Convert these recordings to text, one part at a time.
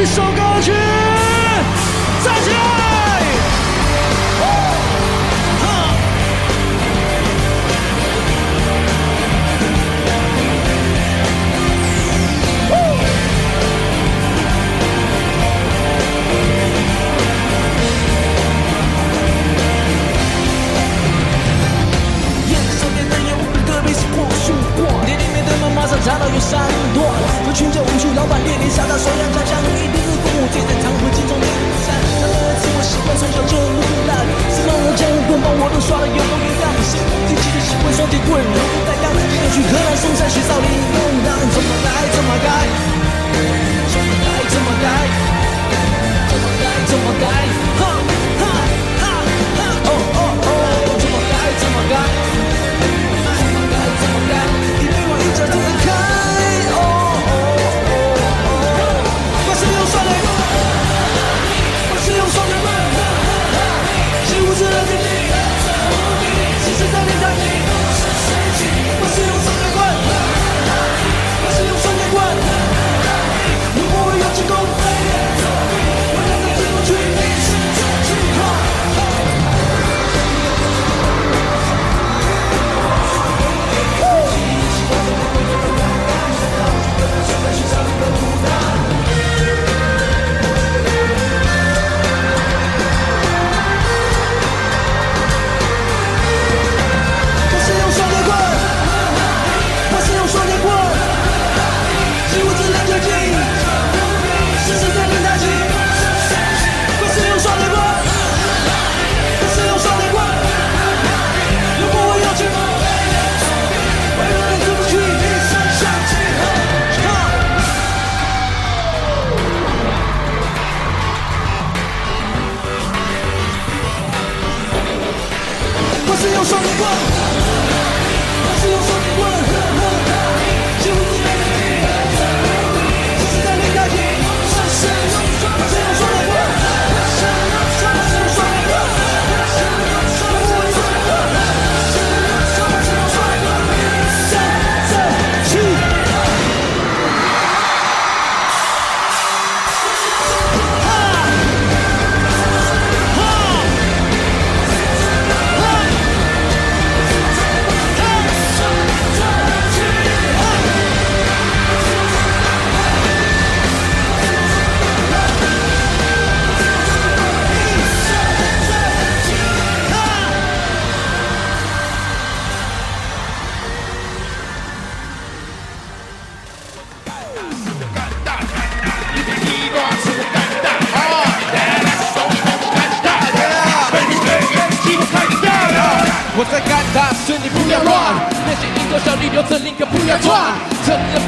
一首歌曲，是用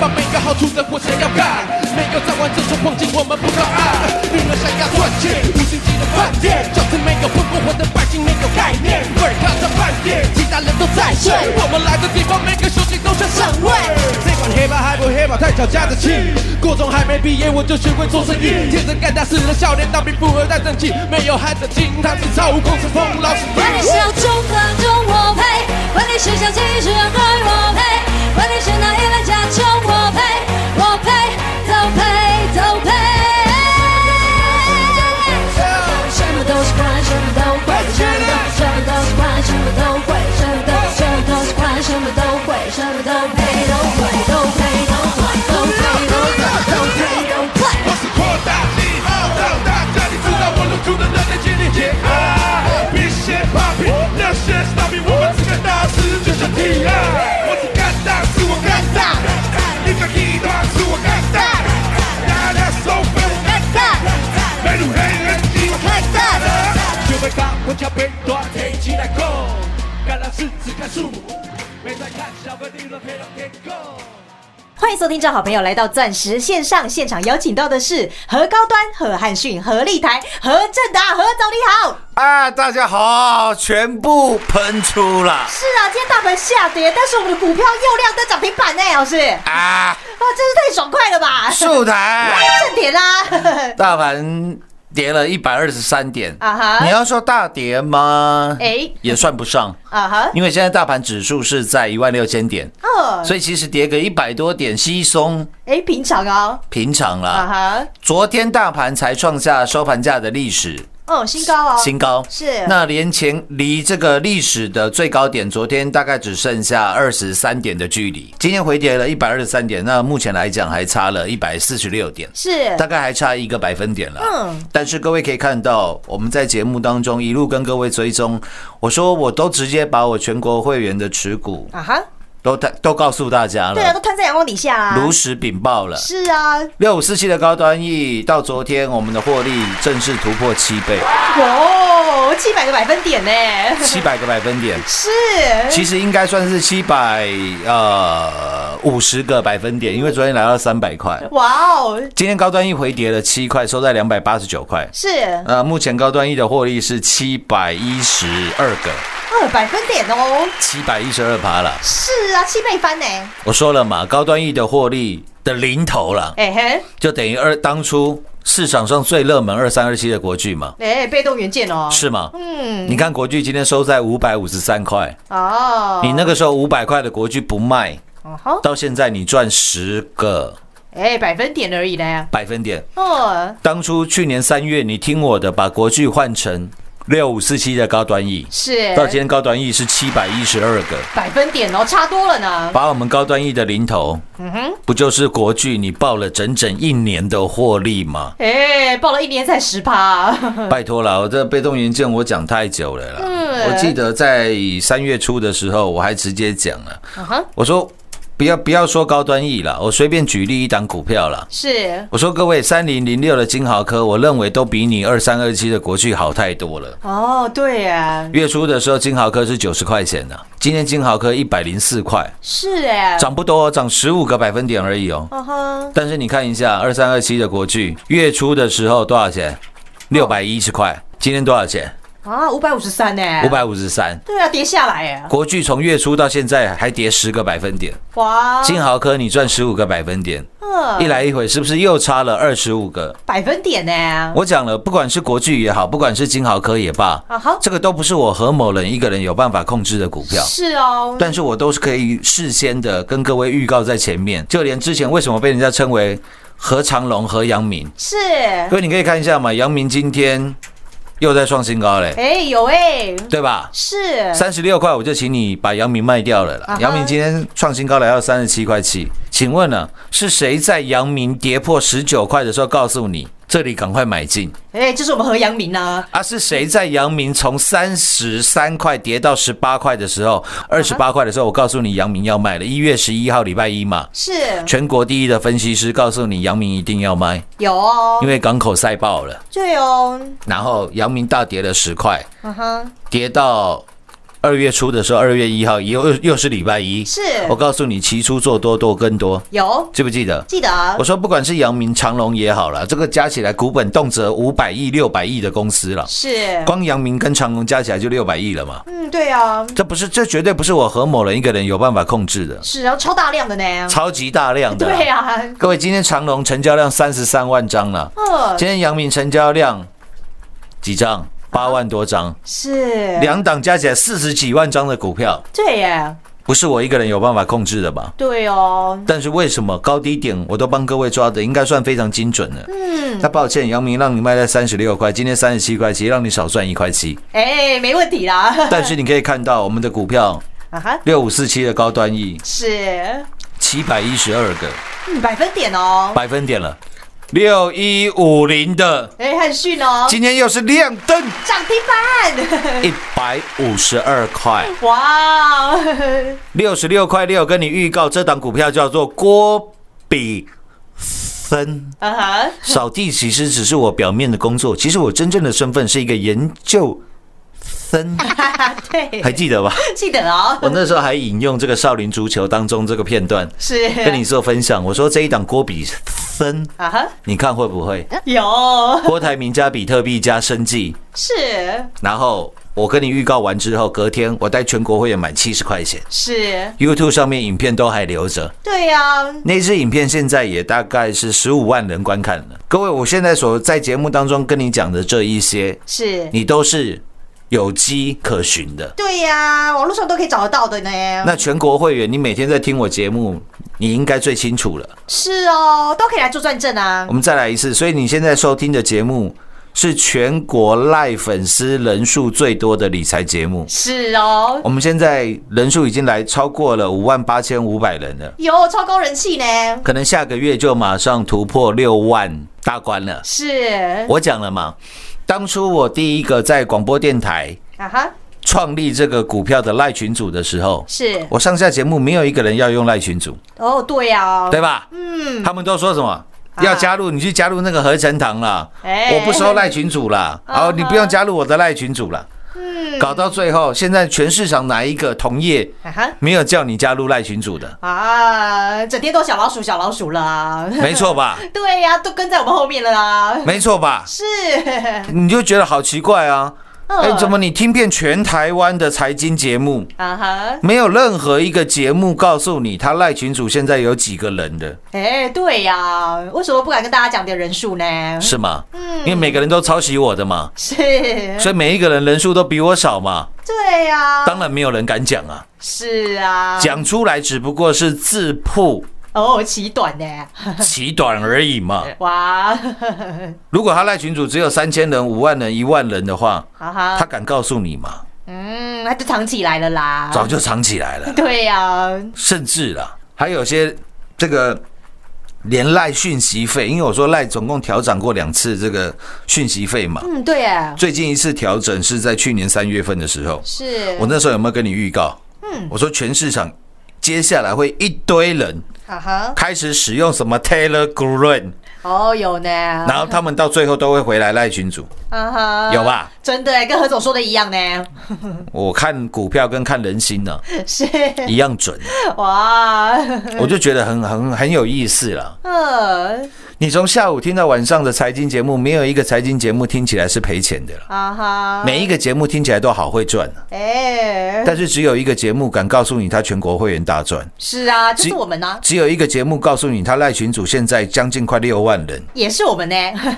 把每个好处的活想要干，没有在玩这种碰境，我们不高傲。女人想要赚钱，五星级的饭店，就是没有混过活的百姓没有概念。味儿看着饭店，其他人都在睡。我们来的地方，每个兄弟都想上位。这管黑怕还不黑怕，太小家子气。国中还没毕业，我就学会做生意。天生干大事的少年，当兵富二代正气，没有孩子金汤匙操控是风老师管你是要中和中我配，管你是想继续让对我配，管你是哪一类家中我配，我配都配都配。什么都是欢，什么都会，什么都什么都是欢，什么都会，什么都什么都是欢，什么都会，什么都配都会欢迎收听，正好朋友来到钻石线上现场，邀请到的是何高端、何汉逊、何立台、何正达，何总你好。啊，大家好，全部喷出了。是啊，今天大盘下跌，但是我们的股票又亮灯涨停板呢，老师。啊，啊！真是太爽快了吧！树台。正点啊，大盘跌了一百二十三点。啊哈。你要说大跌吗？哎。也算不上，啊哈，因为现在大盘指数是在一万六千点，哦，所以其实跌个一百多点稀松。哎，平常哦，平常啊啦。哈，昨天大盘才创下收盘价的历史哦，新高哦，新高，是。那连前离这个历史的最高点，昨天大概只剩下二十三点的距离，今天回跌了一百二十三点，那目前来讲还差了一百四十六点。是。大概还差一个百分点了。嗯。但是各位可以看到，我们在节目当中一路跟各位追踪，我说我都直接把我全国会员的持股啊哈，都都告诉大家了。对啊，都了，摊在阳光底下啊，如实禀报了。是啊，六五四七的高端 E 到昨天，我们的获利正式突破七倍，哦，七百个百分点呢，七百个百分点。是，其实应该算是七百呃五十个百分点，因为昨天来到三百块，哇哦，今天高端 E 回跌了七块，收在两百八十九块。是。呃，目前高端 E 的获利是七百一十二个，二百分点哦，七百一十二趴了。是啊，七倍翻呢，我说了嘛，高端 E 的获利的零头了，哎嘿，就等于二当初市场上最热门二三二七的国巨嘛，哎，被动元件哦，是吗？嗯，你看国巨今天收在五百五十三块，哦，你那个时候五百块的国巨不卖，哦好，到现在你赚十个。哎，百分点而已呢，百分点。哦，当初去年三月你听我的，把国巨换成六五四七的高端 E，是。到今天高端 E 是七百一十二个。百分点哦，差多了呢，把我们高端 E 的零头，嗯哼，不就是国巨你报了整整一年的获利吗？哎，报了一年才十趴，拜托了，我这被动元件我讲太久了啦。嗯。我记得在三月初的时候，我还直接讲了，嗯哼，我说不要不要说高端 E 了，我随便举例一档股票了。是，我说各位，三零零六的金豪科，我认为都比你二三二七的国巨好太多了。哦，对呀，月初的时候，金豪科是九十块钱的，今天金豪科一百零四块，是哎，涨不多哦，涨十五个百分点而已哦。但是你看一下二三二七的国巨，月初的时候多少钱？六百一十块，今天多少钱？啊，五百五十三呢，五，百五十三。对啊，跌下来哎，国巨从月初到现在还跌十个百分点，哇，金豪科你赚十五个百分点，嗯。一来一回是不是又差了二十五个？百分点呢，我讲了，不管是国巨也好，不管是金豪科也罢啊哈，这个都不是我何某人一个人有办法控制的股票。是哦，但是我都是可以事先的跟各位预告在前面，就连之前为什么被人家称为何长龙、何阳明，是，各位你可以看一下嘛，阳明今天又在创新高嘞，哎，有哎，对吧？是，三十六块，我就请你把阳明卖掉了啦。阳明今天创新高来到三十七块七，请问呢，是谁在阳明跌破十九块的时候告诉你这里赶快买进？哎，就是我们和阳明啊，啊，是谁在阳明从三十三块跌到十八块的时候，二十八块的时候，我告诉你阳明要卖了。一月十一号礼拜一嘛，是。全国第一的分析师告诉你阳明一定要卖，有哦。因，为港口塞爆了。对哦，然后阳明大跌了十块，嗯哼，跌到二月初的时候，二月一号又又是礼拜一。是。我告诉你，期初做多多更多，有，记不记得？记得。啊我说不管是阳明、长隆也好了，这个加起来股本动辄五百亿、六百亿的公司了，是，光阳明跟长隆加起来就六百亿了嘛。嗯，对啊，这不是，这绝对不是我何某人一个人有办法控制的，是啊，超大量的呢，超级大量的。对啊，各位，今天长隆成交量三十三万张了，嗯，今天阳明成交量几张？八万多张，是，两档加起来四十几万张的股票，对耶，不是我一个人有办法控制的吧？对哦，但是为什么高低点我都帮各位抓的，应该算非常精准了。嗯，那抱歉，杨明让你卖在三十六块，今天三十七块七，让你少赚一块七。哎，没问题啦，但是你可以看到我们的股票啊哈，六五四七的高端 E 是，七百一十二个嗯，百分点哦，百分点了，六一五零的。哎，汉逊哦，今天又是亮灯。涨停板，一百五十二块，哇，六十六块六，跟你预告这档股票叫做郭比分。啊哈，扫地其实只是我表面的工作，其实我真正的身份是一个研究森，对，还记得吧？记得哦，我那时候还引用这个少林足球当中这个片段，是。跟你做分享。我说这一档郭比森，啊哈，你看会不会？有。郭台铭加比特币加生计，是。然后我跟你预告完之后，隔天我带全国会员买七十块钱。是，，YouTube 上面影片都还留着。对呀，那支影片现在也大概是十五万人观看了。各位，我现在所在节目当中跟你讲的这一些，是，你都是有迹可循的。对呀，网络上都可以找得到的呢。那全国会员，你每天在听我节目，你应该最清楚了。是哦，都可以来做转正啊我。们再来一次，所以你现在收听的节目是全国赖粉丝人数最多的理财节目。是哦，我们现在人数已经来超过了五万八千五百人了，有超高人气呢。可能下个月就马上突破六万大关了。是我讲了嘛，当初我第一个在广播电台啊哈，创立这个股票的赖群组的时候，是。我上下节目没有一个人要用赖群组，哦，对呀，对吧？嗯，他们都说什么？要加入你去加入那个合成堂啦，哎。我不收赖群主啦，好，你不用加入我的赖群主啦。嗯，搞到最后，现在全市场哪一个同业没有叫你加入赖群主的？啊，整天都小老鼠小老鼠了啊。没错吧？对呀，都跟在我们后面了啦。没错吧？是，你就觉得好奇怪啊！嗯哎，怎么你听遍全台湾的财经节目，啊哈，没有任何一个节目告诉你他赖群主现在有几个人的，哎，对呀，为什么不敢跟大家讲点人数呢？是吗？因为每个人都抄袭我的嘛，是，所以每一个人人数都比我少嘛，对呀，当然没有人敢讲啊，是啊，讲出来只不过是自曝哦，起短呢，起短而已嘛。哇，如果他赖群主只有三千人、五万人、一万人的话，他敢告诉你吗？嗯，他就藏起来了啦，早就藏起来了。对呀，甚至啦，还有些这个连赖讯息费，因为我说赖总共调整过两次这个讯息费嘛，嗯，对啊，最近一次调整是在去年三月份的时候，是，我那时候有没有跟你预告？嗯，我说全市场接下来会一堆人哈哈，开始使用什么 Telegram，哦，有呢，然后他们到最后都会回来赖群主。啊哈，有吧？真的耶，跟何总说的一样呢，我看股票跟看人心呢、是，一样准，哇，我就觉得很很很有意思了。呃，你从下午听到晚上的财经节目，没有一个财经节目听起来是赔钱的了。啊哈，每一个节目听起来都好会赚，哎，但是只有一个节目敢告诉你他全国会员大赚，是啊，就是我们呢，只有一个节目告诉你他赖群主现在将近快六万人，也是我们呢，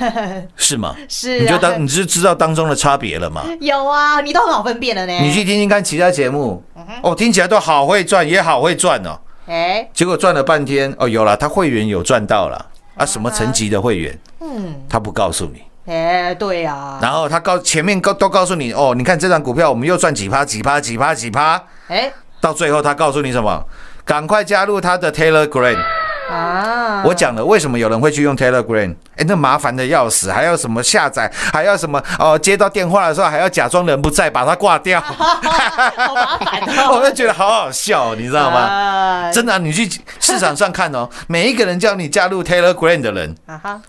是吗？是啊。你就当你就知道当中的差别了嘛。有啊，你都很好分辨了呢，你去听听看其他节目，哦，听起来都好会赚，也好会赚哦。哎，结果赚了半天，哦，有了，他会员有赚到了啊，什么层级的会员，嗯，他不告诉你。哎，对呀，然后他告前面告都告诉你哦，你看这张股票我们又赚几趴几趴几趴几趴，哎，到最后他告诉你什么？赶快加入他的 Taylor Gray。啊，我讲了，为什么有人会去用 Telegram？哎，那麻烦的要死，还要什么下载，还要什么哦，接到电话的时候还要假装人不在，把它挂掉，好麻烦哦，我就觉得好好笑，你知道吗？吗真的啊、你去市场上看哦，每一个人叫你加入 Telegram 的人，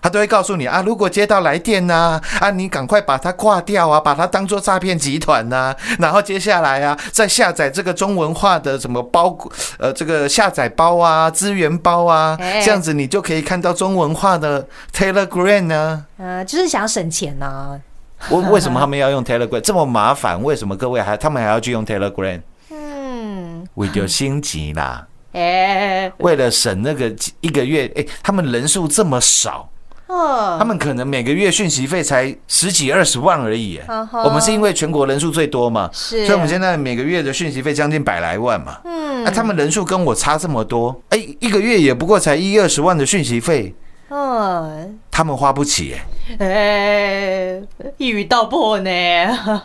他都会告诉你啊，如果接到来电呐、啊，你赶快把它挂掉啊，把它当做诈骗集团呐、然后接下来啊，再下载这个中文化的什么包，呃，这个下载包啊，资源包啊，哎这样子你就可以看到中文化的 Telegram 呢、呃，就是想省钱呐，为为什么他们要用 Telegram 这么麻烦？为什么各位还他们还要去用 Telegram？嗯，为了心急啦，哎，为了省那个一个月，哎、他们人数这么少。哦，他们可能每个月讯息费才十几二十万而已我们是因为全国人数最多嘛，所以我们现在每个月的讯息费将近百来万嘛。嗯。啊，他们人数跟我差这么多，哎，一个月也不过才一二十万的讯息费，嗯，他们花不起耶，哎，一语道破呢，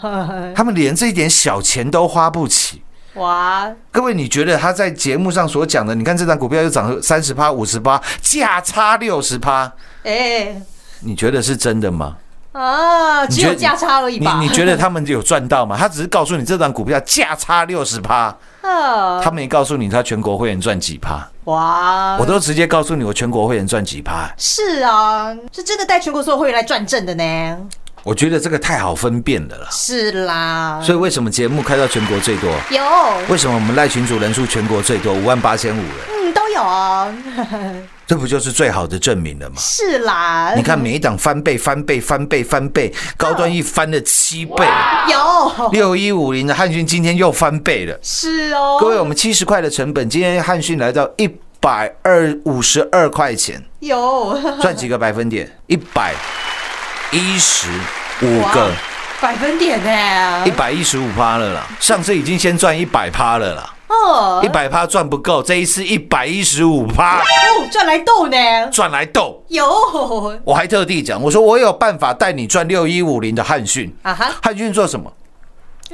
他们连这一点小钱都花不起。哇，各位，你觉得他在节目上所讲的，你看这张股票又涨了三十趴、五十趴，价差六十趴，哎，你觉得是真的吗？啊，只有价差而已吧？你你觉得他们有赚到吗？他只是告诉你这张股票价差六十趴。啊，他没告诉你他全国会员赚几趴，哇，我都直接告诉你我全国会员赚几趴。是啊，是真的带全国所有会员来转正的呢。我觉得这个太好分辨了啦。是啦，所以为什么节目开到全国最多？有，为什么我们赖群主人数全国最多，五万八千五人？嗯，都有哦，这不就是最好的证明了吗？是啦，你看每一档翻倍、翻倍、翻倍、翻倍，高端一翻了七倍，有，六一五零的汉讯今天又翻倍了。是哦，各位，我们七十块的成本，今天汉讯来到一百二五十二块钱，有赚几个百分点？一百一十五个，百分点呢一，百一十五趴了啦。上次已经先赚一百趴了啦，哦一，百趴赚不够，这一次一百一十五趴哦，赚来斗呢，赚来斗。有我还特地讲，我说我有办法带你赚六一五零的汉讯。啊哈，汉讯做什么？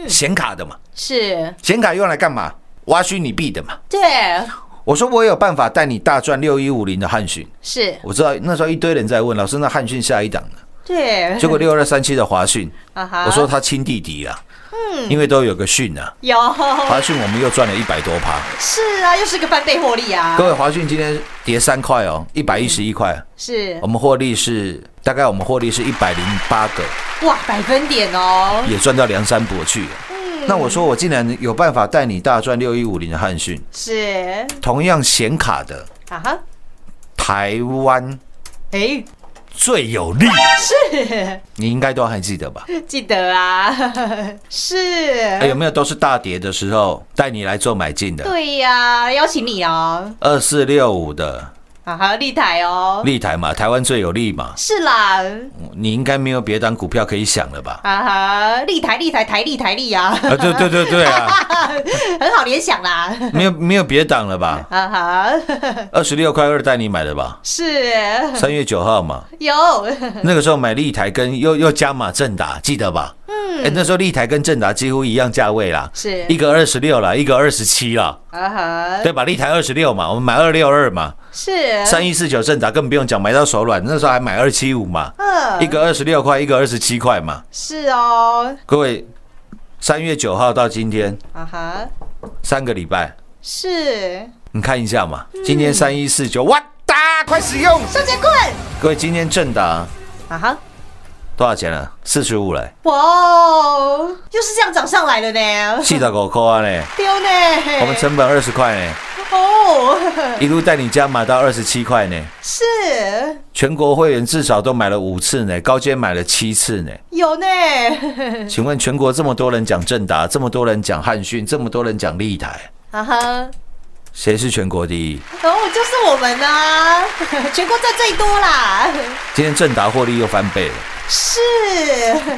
显卡的嘛，是，显卡用来干嘛？挖虚拟币的嘛。对，我说我有办法带你大赚六一五零的汉讯。是，我知道那时候一堆人在问老师，那汉讯下一档呢？对，结果六二三七的华讯，我说他亲弟弟啊，嗯，因为都有个讯啊。有，华讯我们又赚了一百多趴。是啊，又是个翻倍获利啊，各位，华讯今天跌三块哦，一百一十一块，是。我，们获利是大概我们获利是一百零八个，哇，百分点哦，也赚到梁山伯去了。那我说我竟然有办法带你大赚六一五零的汉讯，是，同样显卡的啊哈，台湾哎，最有利，是，你应该都还记得吧？记得啊，是，哎，有没有都是大跌的时候带你来做买进的？对呀，邀请你哦，二四六五的啊哈，立台哦，立台嘛，台湾最有利嘛，是啦，你应该没有别档股票可以想了吧？啊哈，立台立台台立台立啊，啊，对对对对啊，很好联想啦，没有没有别档了吧？啊哈，二十六块二带你买的吧？是。三月九号嘛，有，那个时候买立台跟又又加码正达，记得吧？嗯，哎，那时候立台跟正达几乎一样价位啦，是。一个二十六啦，一个二十七啦，啊哈，对吧？立台二十六嘛，我们买二六二嘛，是。三一四九正达更不用讲，买到手软，那时候还买二七五嘛，嗯。一个二十六块，一个二十七块嘛。是哦，各位，三月九号到今天啊哈，三个礼拜，是。你看一下嘛，今天三一四九，哇哒，快使用！双节棍，各位，今天正达啊哈，多少钱了？四十五嘞，哇哦，又是这样涨上来的呢，七十五块啊嘞，丢呢，我们成本二十块呢，哦，一路带你家买到二十七块呢。是。全国会员至少都买了五次呢，高阶买了七次呢。有呢，请问全国这么多人讲正达，这么多人讲汉讯，这么多人讲立台，啊哈。谁是全国第一？哦，就是我们啊、全国赚最多啦，今天正达获利又翻倍了。是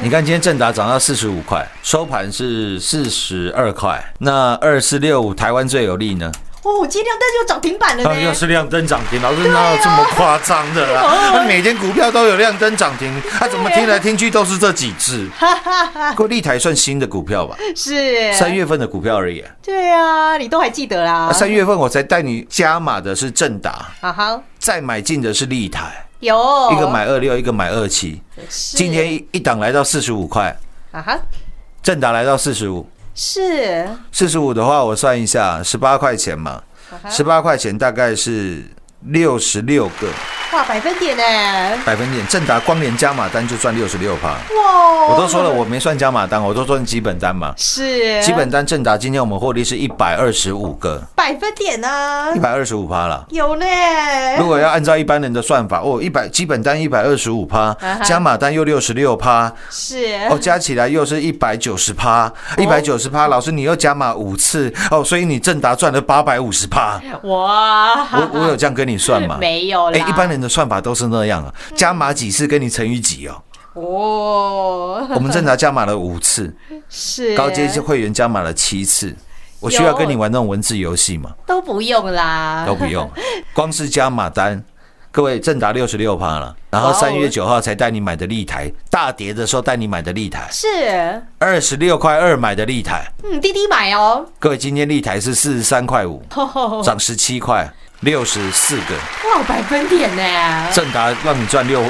你看今天正达涨到四十五块，收盘是四十二块。那二四六五台湾最有利呢？哦，今天亮灯就涨停板了啊，又，是亮灯涨停，老师哪有这么夸张的啦？那每天股票都有亮灯涨停，他怎么听来听去都是这几只？不 过立台算新的股票吧，是。三，月份的股票而已。对啊，你都还记得啦。啊，三月份我才带你加码的是正达，啊哈，再买进的是立台，有。一个买二六，一个买二七。今天一一档来到四十五块，啊哈，正达来到四十五，是。四十五的话我算一下，十八块钱嘛，啊十八块钱大概是六十六个哇，百分点呢，百分点。正达光连加码单就赚六十六趴。哇，我都说了，我没算加码单，我都算基本单嘛。是基本单正达今天我们获利是一百二十五个，百分点呢一，百二十五趴了。有呢，如果要按照一般人的算法，哦，一百基本单一百二十五趴加码单又六十六趴，是哦，加起来又是一百九十趴，一百九十趴。老师，你又加码五次，哦，所以你正达赚了八百五十趴。哇，我我有这样跟你算嘛？没有啦，哎，一般人的算法都是那样啊，加码几次跟你乘以几哦。哦，我们正常加码了五次，是。高阶会员加码了七次。我需要跟你玩那种文字游戏吗？都不用啦，都不用，光是加码单，各位正达六十六趴了，然后三月九号才带你买的立台，大跌的时候带你买的立台，是，二十六块二买的立台，嗯，滴滴买哦，各位今天立台是四十三块五，涨十七块，六十四个，哇，百分点呢，正达让你赚六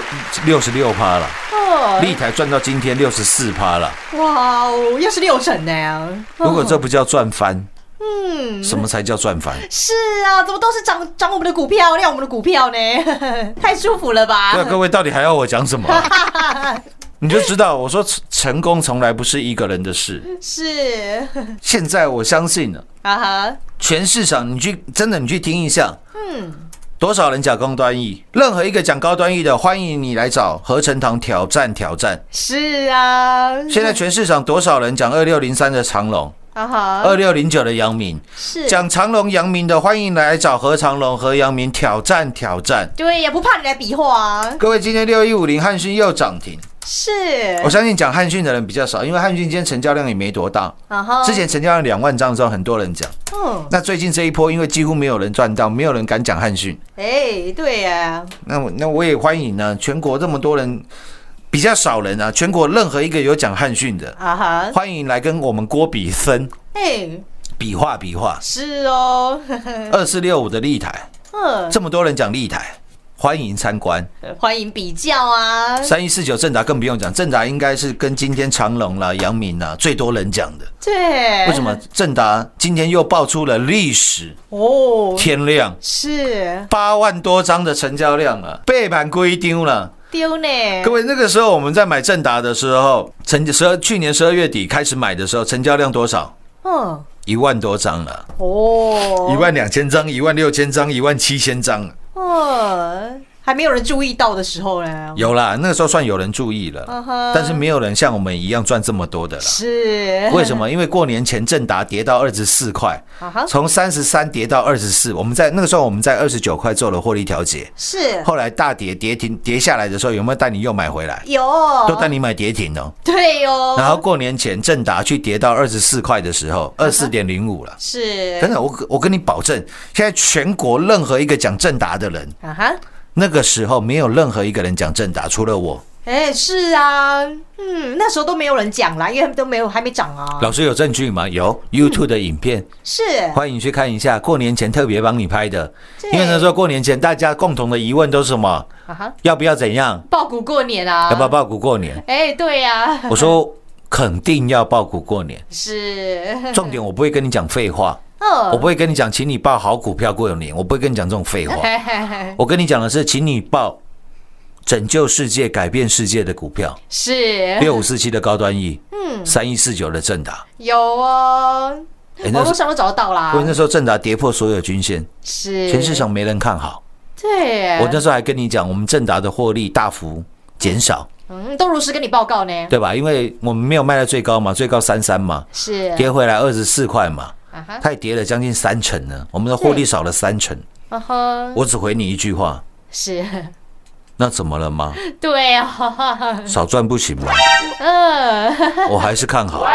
六十六趴了，哦，立台赚到今天六十四趴了，哇哦，又是六成呢，如果这不叫赚翻，嗯，什么才叫赚翻？是啊，怎么都是涨涨我们的股票，亮我们的股票呢？太舒服了吧？对啊，各位到底还要我讲什么啊？你就知道我说成成功从来不是一个人的事。是现在我相信了，啊哈，全市场你去真的你去听一下，嗯，多少人讲高端 E，任何一个讲高端 E 的，欢迎你来找合成堂挑战挑战。是啊，现在全市场多少人讲二六零三的长龙，二六零九的杨明，是。讲长隆、杨明的，欢迎来找何长隆、何杨明挑战挑战。对也，不怕你来比划啊，各位，今天六一五零汉讯又涨停，是。我相信讲汉讯的人比较少，因为汉讯今天成交量也没多大。之前成交量两万张的时候，很多人讲。嗯，那最近这一波，因为几乎没有人赚到，没有人敢讲汉讯。哎，对呀，那我那我也欢迎呢，全国这么多人，比较少人啊，全国任何一个有讲汉讯的，啊哈，欢迎来跟我们郭比森哎，比划比划。是哦，二四六五的立台，嗯，这么多人讲立台，欢迎参观。欢迎比较啊，三一四九正达更不用讲，正达应该是跟今天长隆啦、阳明啦最多人讲的。对，为什么？正达今天又爆出了历史哦，天量。是。八万多张的成交量啊，背板归丢了。丢呢，各位，那个时候我们在买正达的时候，成十二去年十二月底开始买的时候，成交量多少？嗯，一万多张了，哦，一万两千张、一万六千张、一万七千张，哦，还没有人注意到的时候呢，有啦。那个时候算有人注意了但是没有人像我们一样赚这么多的啦。是为什么？因为过年前正达跌到二十四块从三十三跌到二十四。我们在那个时候我们在二十九块做了获利调节，是后来大跌跌停跌下来的时候，有没有带你又买回来？有都带你买跌停哦。对哦，然后过年前正达去跌到二十四块的时候，二四点零五了。是真的，我我跟你保证，现在全国任何一个讲正达的人，啊哈，那个时候没有任何一个人讲正达，除了我。哎是啊，嗯，那时候都没有人讲啦，因为都没有还没涨啊，老师有证据吗？有 YouTube 的影片，是欢迎去看一下。过年前特别帮你拍的，因为那时候过年前大家共同的疑问都是什么？啊哈，要不要怎样？爆股过年啊，要不要报股过年？哎，对呀，我说肯定要报股过年。是，重点我不会跟你讲废话，哦。我不会跟你讲，请你报好股票过年，我不会跟你讲这种废话。嘿嘿嘿。我跟你讲的是，请你报拯救世界、改变世界的股票，是。六五四七的高端 E，嗯，三一四九的正达。有哦，哎那是网络上都找得到啦。因为，那时候正达跌破所有均线，是。全市场没人看好。对，我那时候还跟你讲，我们正达的获利大幅减少，嗯都如实跟你报告呢，对吧？因为我们没有卖到最高嘛，最高三三嘛，是。跌回来二十四块嘛，啊哈，它也跌了将近三成呢。我们的获利少了三成。我只回你一句话，是，那怎么了吗？对啊，少赚不行吗？嗯，我还是看好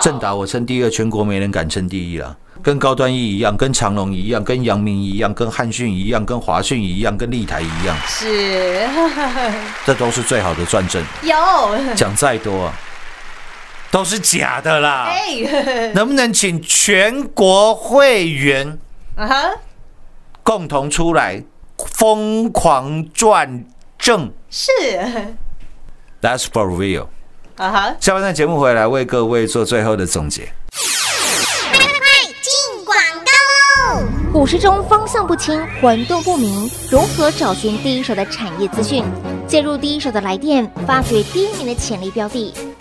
正达，我称第二，全国没人敢称第一了。跟高端一一样，跟长隆一样，跟阳明一样，跟汉讯一样，跟华讯一样，跟立台一样，是这都是最好的转正。有，讲再多啊，都是假的啦。哎，能不能请全国会员啊哈，共同出来疯狂转正是？That's for real。啊哈，下半段节目回来为各位做最后的总结。进广告喽！股市中方向不清、混沌不明，如何找寻第一手的产业资讯？介入第一手的来电，发掘第一名的潜力标的，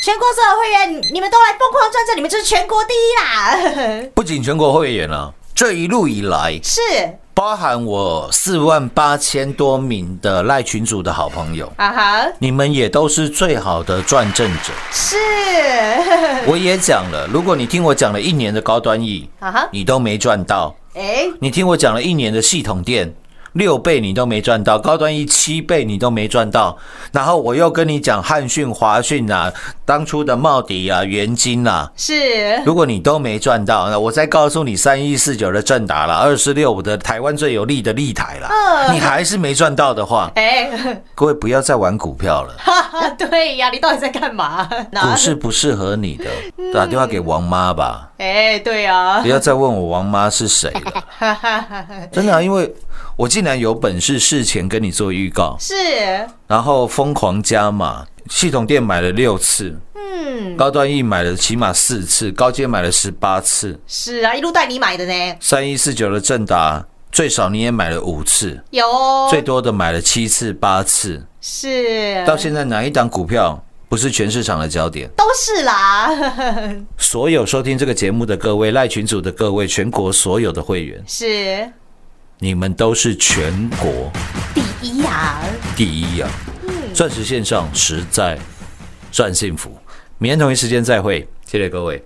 全国所有会员，你们都来疯狂转正，你们就是全国第一啦！不仅全国会员啊，这一路以来，是包含我四万八千多名的赖群主的好朋友，啊哈，你们也都是最好的转正者。是 我也讲了，如果你听我讲了一年的高端 E，啊哈，你都没赚到，哎，你听我讲了一年的系统店。六倍你都没赚到，高端一七倍你都没赚到，然后我又跟你讲汉讯、华讯啊，当初的茂迪啊、元金啊，是如果你都没赚到，那我再告诉你三一四九的正达了，二四六五的台湾最有利的利台了，嗯你还是没赚到的话，哎，各位不要再玩股票了，哈哈，对呀，你到底在干嘛？股市不适合你的，打电话给王妈吧，哎，对呀不，要再问我王妈是谁了，真的啊、因为我竟然有本事事前跟你做预告，是，然后疯狂加码，系统店买了六次，嗯，高端 E 买了起码四次，高阶买了十八次，是啊，一路带你买的呢，三一四九的正达最少你也买了五次，有。哦，最多的买了七次八次，是，到现在哪一档股票不是全市场的焦点？都是啦，所有收听这个节目的各位赖群组的各位，全国所有的会员，是你们都是全国第一啊，第一啊！钻石线上实在赚幸福。明天同一时间再会，谢谢各位。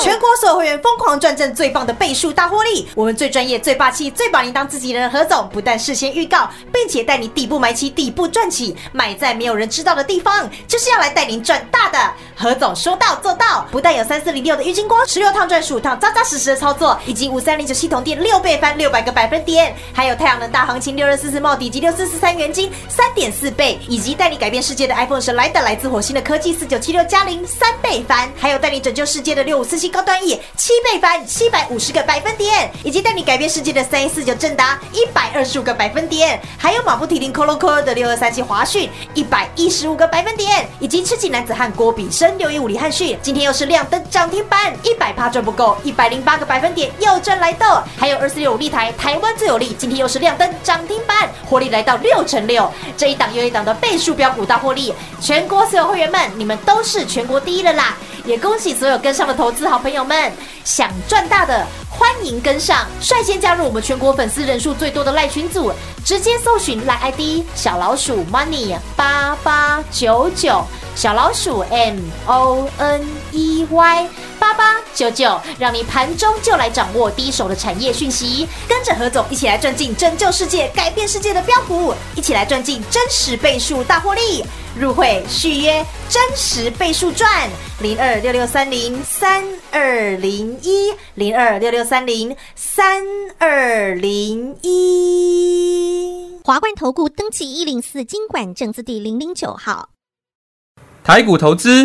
全国所有会员疯狂赚挣最棒的倍数大获利！我们最专业、最霸气、最把您当自己人的何总，不但事先预告，并且带你底部买起、底部赚起，买在没有人知道的地方，就是要来带您赚大的。何总说到做到，不但有三四零六的郁金光十六趟赚十五趟，扎扎实实的操作，以及五三零九系统店六倍翻六百个百分点，还有太阳能大行情六二四四帽底及六四四三元金三点四倍，以及带你改变世界的 iPhone 十来的来自火星的科技四九七六加零三倍翻，还有带你拯救世界的六五四七高端 E 七倍翻七百五十个百分点，以及带你改变世界的三一四九正达一百二十五个百分点，还有马不提林 Colo Colo 的六二三七华讯一百一十五个百分点，以及吃鸡男子汉郭比生六一五李汉讯今天又是亮灯涨停板，一百趴赚不够，一百零八个百分点又赚来的，还有二四六五立台台湾最有利，今天又是亮灯涨停板，获利来到六成六，这一档又一档的倍数标股大获利，全国所有会员们，你们都是全国第一了啦！也恭喜所有跟上的投资好朋友们，想赚大的。欢迎跟上，率先加入我们全国粉丝人数最多的赖群组，直接搜寻赖 ID 小老鼠 money 八八九九，小老鼠 M O N E Y 八八九九，让你盘中就来掌握第一手的产业讯息，跟着何总一起来赚进拯救世界、改变世界的标股，一起来赚进真实倍数大获利。入会续约真实倍数赚零二六六三零三二零一零二六六三零三二零一。华冠投顾登记一零四经管证字第零零九号。台股投资，